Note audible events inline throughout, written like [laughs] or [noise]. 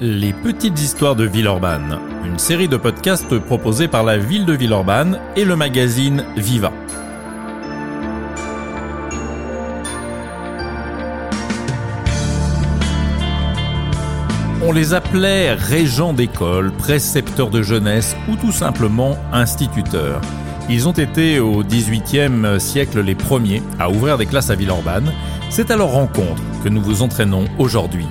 Les petites histoires de Villeurbanne, une série de podcasts proposés par la ville de Villeurbanne et le magazine Viva. On les appelait régents d'école, précepteurs de jeunesse ou tout simplement instituteurs. Ils ont été au XVIIIe siècle les premiers à ouvrir des classes à Villeurbanne. C'est à leur rencontre que nous vous entraînons aujourd'hui.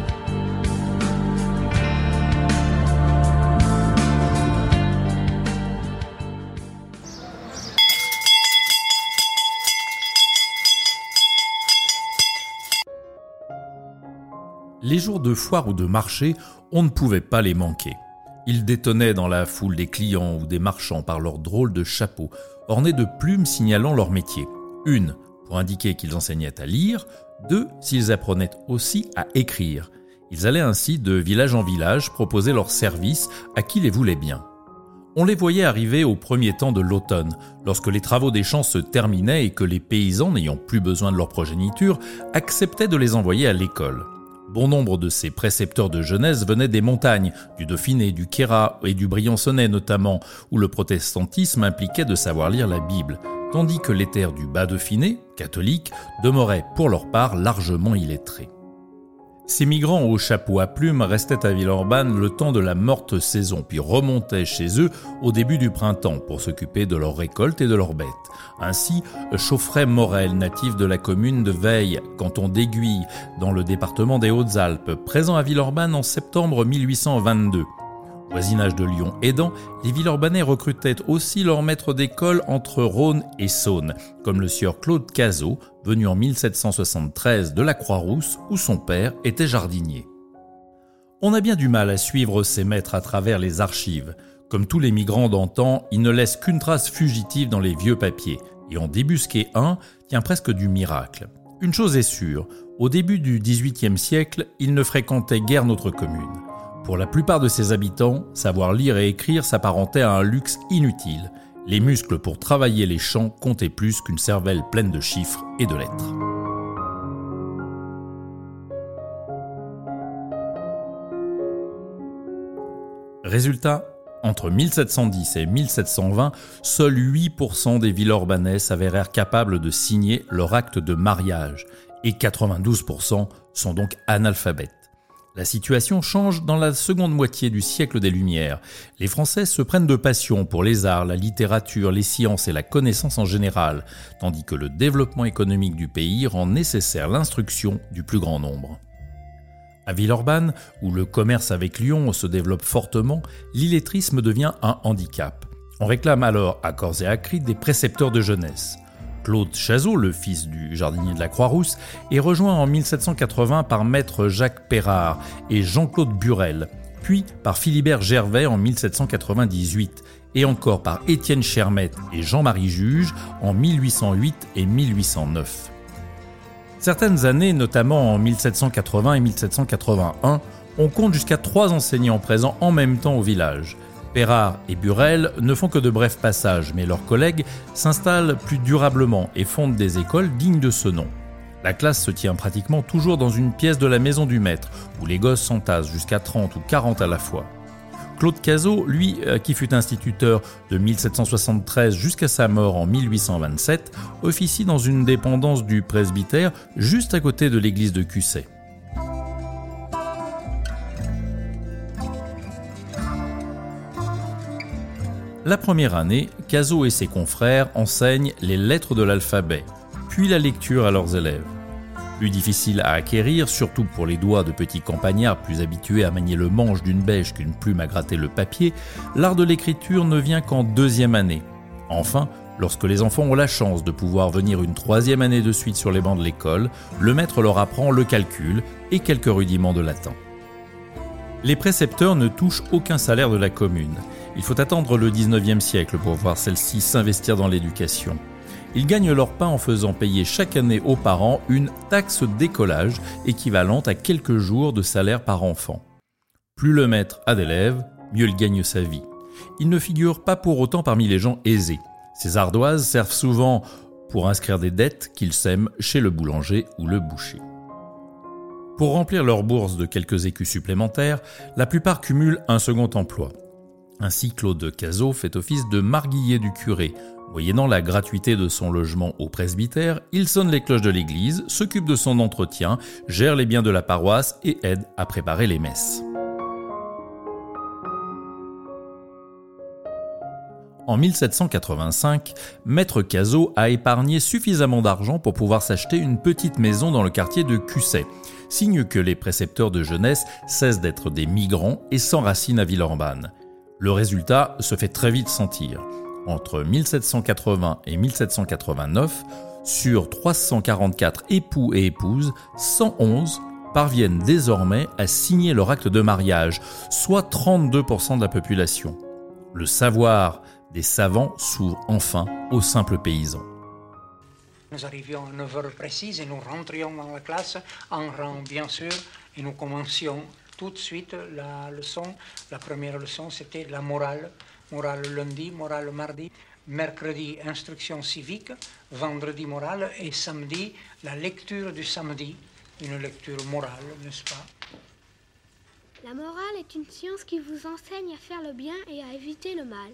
Les jours de foire ou de marché, on ne pouvait pas les manquer. Ils détonnaient dans la foule des clients ou des marchands par leurs drôles de chapeaux, ornés de plumes signalant leur métier. Une, pour indiquer qu'ils enseignaient à lire, deux, s'ils apprenaient aussi à écrire. Ils allaient ainsi de village en village proposer leurs services à qui les voulait bien. On les voyait arriver au premier temps de l'automne, lorsque les travaux des champs se terminaient et que les paysans, n'ayant plus besoin de leur progéniture, acceptaient de les envoyer à l'école. Bon nombre de ces précepteurs de jeunesse venaient des montagnes, du Dauphiné, du Quéra et du Briançonnais notamment, où le protestantisme impliquait de savoir lire la Bible, tandis que les terres du Bas-Dauphiné, catholiques, demeuraient pour leur part largement illettrés. Ces migrants aux chapeaux à plumes restaient à Villeurbanne le temps de la morte saison, puis remontaient chez eux au début du printemps pour s'occuper de leurs récoltes et de leurs bêtes. Ainsi, Chauffret Morel, natif de la commune de Veille, canton d'Aiguille, dans le département des Hautes-Alpes, présent à Villeurbanne en septembre 1822. Voisinage de Lyon aidant, les Villeurbanais recrutaient aussi leurs maîtres d'école entre Rhône et Saône, comme le sieur Claude Cazot, venu en 1773 de la Croix-Rousse, où son père était jardinier. On a bien du mal à suivre ces maîtres à travers les archives. Comme tous les migrants d'antan, ils ne laissent qu'une trace fugitive dans les vieux papiers, et en débusquer un tient presque du miracle. Une chose est sûre, au début du XVIIIe siècle, ils ne fréquentaient guère notre commune. Pour la plupart de ses habitants, savoir lire et écrire s'apparentait à un luxe inutile. Les muscles pour travailler les champs comptaient plus qu'une cervelle pleine de chiffres et de lettres. Résultat, entre 1710 et 1720, seuls 8% des Villeurbanais s'avérèrent capables de signer leur acte de mariage, et 92% sont donc analphabètes. La situation change dans la seconde moitié du siècle des Lumières. Les Français se prennent de passion pour les arts, la littérature, les sciences et la connaissance en général, tandis que le développement économique du pays rend nécessaire l'instruction du plus grand nombre. À Villeurbanne, où le commerce avec Lyon se développe fortement, l'illettrisme devient un handicap. On réclame alors à corps et à cri des précepteurs de jeunesse. Claude Chazot, le fils du jardinier de la Croix-Rousse, est rejoint en 1780 par maître Jacques Perrard et Jean-Claude Burel, puis par Philibert Gervais en 1798, et encore par Étienne Chermette et Jean-Marie Juge en 1808 et 1809. Certaines années, notamment en 1780 et 1781, on compte jusqu'à trois enseignants présents en même temps au village. Perrard et Burel ne font que de brefs passages, mais leurs collègues s'installent plus durablement et fondent des écoles dignes de ce nom. La classe se tient pratiquement toujours dans une pièce de la maison du maître, où les gosses s'entassent jusqu'à 30 ou 40 à la fois. Claude Cazot, lui, euh, qui fut instituteur de 1773 jusqu'à sa mort en 1827, officie dans une dépendance du presbytère juste à côté de l'église de Cusset. La première année, Cazot et ses confrères enseignent les lettres de l'alphabet, puis la lecture à leurs élèves. Plus difficile à acquérir, surtout pour les doigts de petits campagnards plus habitués à manier le manche d'une bêche qu'une plume à gratter le papier, l'art de l'écriture ne vient qu'en deuxième année. Enfin, lorsque les enfants ont la chance de pouvoir venir une troisième année de suite sur les bancs de l'école, le maître leur apprend le calcul et quelques rudiments de latin. Les précepteurs ne touchent aucun salaire de la commune. Il faut attendre le 19e siècle pour voir celle-ci s'investir dans l'éducation. Ils gagnent leur pain en faisant payer chaque année aux parents une taxe d'écolage équivalente à quelques jours de salaire par enfant. Plus le maître a d'élèves, mieux il gagne sa vie. Il ne figure pas pour autant parmi les gens aisés. Ces ardoises servent souvent pour inscrire des dettes qu'ils sèment chez le boulanger ou le boucher. Pour remplir leur bourse de quelques écus supplémentaires, la plupart cumulent un second emploi. Ainsi, Claude Cazot fait office de marguillier du curé. Moyennant la gratuité de son logement au presbytère, il sonne les cloches de l'église, s'occupe de son entretien, gère les biens de la paroisse et aide à préparer les messes. En 1785, Maître Cazot a épargné suffisamment d'argent pour pouvoir s'acheter une petite maison dans le quartier de Cusset, signe que les précepteurs de jeunesse cessent d'être des migrants et s'enracinent à Villeurbanne. Le résultat se fait très vite sentir. Entre 1780 et 1789, sur 344 époux et épouses, 111 parviennent désormais à signer leur acte de mariage, soit 32% de la population. Le savoir des savants s'ouvrent enfin aux simples paysans. Nous arrivions à 9 heures précises et nous rentrions dans la classe en rang, bien sûr, et nous commencions tout de suite la leçon. La première leçon, c'était la morale. Morale lundi, morale mardi. Mercredi, instruction civique. Vendredi, morale. Et samedi, la lecture du samedi. Une lecture morale, n'est-ce pas? La morale est une science qui vous enseigne à faire le bien et à éviter le mal.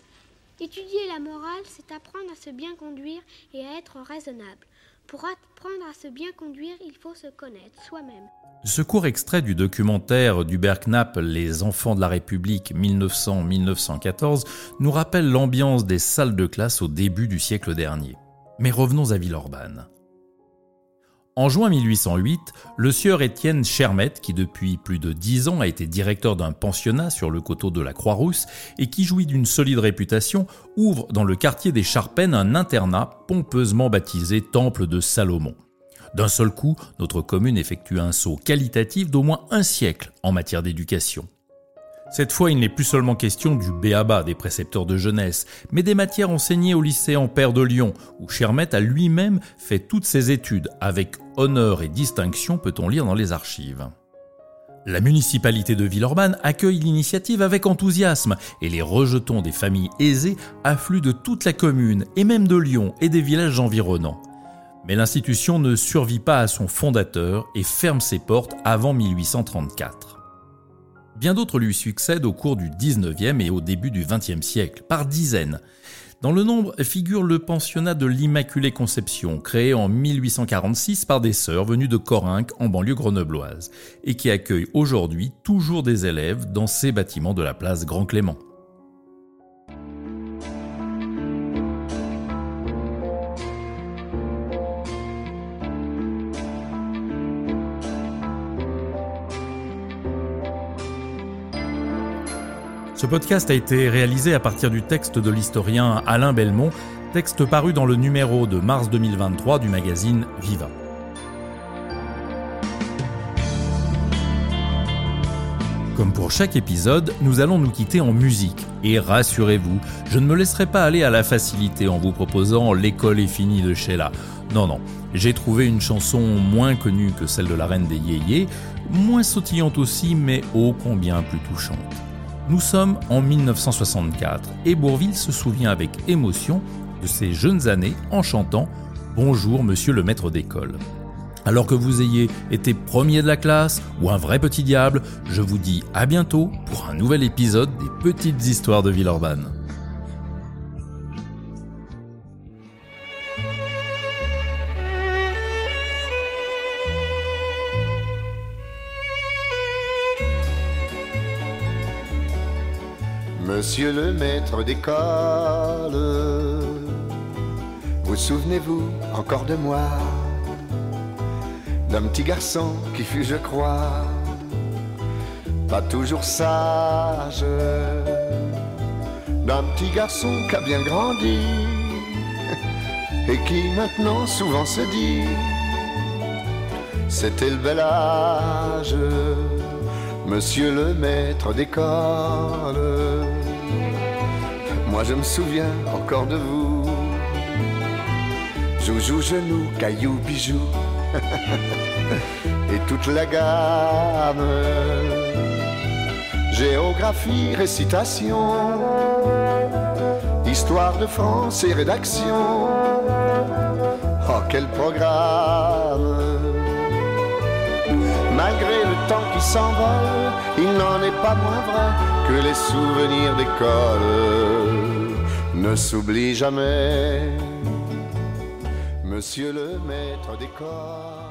Étudier la morale, c'est apprendre à se bien conduire et à être raisonnable. Pour apprendre à se bien conduire, il faut se connaître soi-même. Ce court extrait du documentaire d'Hubert Knapp Les enfants de la République 1900-1914 nous rappelle l'ambiance des salles de classe au début du siècle dernier. Mais revenons à Villeurbanne. En juin 1808, le sieur Étienne Chermette, qui depuis plus de dix ans a été directeur d'un pensionnat sur le coteau de la Croix-Rousse et qui jouit d'une solide réputation, ouvre dans le quartier des Charpennes un internat pompeusement baptisé Temple de Salomon. D'un seul coup, notre commune effectue un saut qualitatif d'au moins un siècle en matière d'éducation. Cette fois, il n'est plus seulement question du béaba des précepteurs de jeunesse, mais des matières enseignées au lycée Ampère de Lyon, où Chermette a lui-même fait toutes ses études, avec honneur et distinction peut-on lire dans les archives. La municipalité de Villeurbanne accueille l'initiative avec enthousiasme et les rejetons des familles aisées affluent de toute la commune et même de Lyon et des villages environnants. Mais l'institution ne survit pas à son fondateur et ferme ses portes avant 1834. Bien d'autres lui succèdent au cours du 19e et au début du 20e siècle, par dizaines. Dans le nombre figure le pensionnat de l'Immaculée Conception, créé en 1846 par des sœurs venues de Corinque en banlieue grenobloise, et qui accueille aujourd'hui toujours des élèves dans ces bâtiments de la place Grand Clément. Ce podcast a été réalisé à partir du texte de l'historien Alain Belmont, texte paru dans le numéro de mars 2023 du magazine Viva. Comme pour chaque épisode, nous allons nous quitter en musique. Et rassurez-vous, je ne me laisserai pas aller à la facilité en vous proposant L'école est finie de Sheila. Non, non, j'ai trouvé une chanson moins connue que celle de la reine des yéyés, moins sautillante aussi, mais ô combien plus touchante. Nous sommes en 1964 et Bourville se souvient avec émotion de ses jeunes années en chantant Bonjour monsieur le maître d'école. Alors que vous ayez été premier de la classe ou un vrai petit diable, je vous dis à bientôt pour un nouvel épisode des petites histoires de Villeurbanne. Monsieur le maître d'école, vous souvenez-vous encore de moi? D'un petit garçon qui fut, je crois, pas toujours sage. D'un petit garçon qui a bien grandi et qui maintenant souvent se dit C'était le bel âge, monsieur le maître d'école moi je me souviens encore de vous. Joujou, genou, caillou, bijou. [laughs] Et toute la gamme. Géographie, récitation. Histoire de France et rédaction. Oh, quel programme! malgré le temps qui s'envole, il n'en est pas moins vrai que les souvenirs d'école ne s'oublient jamais. Monsieur le maître d'école.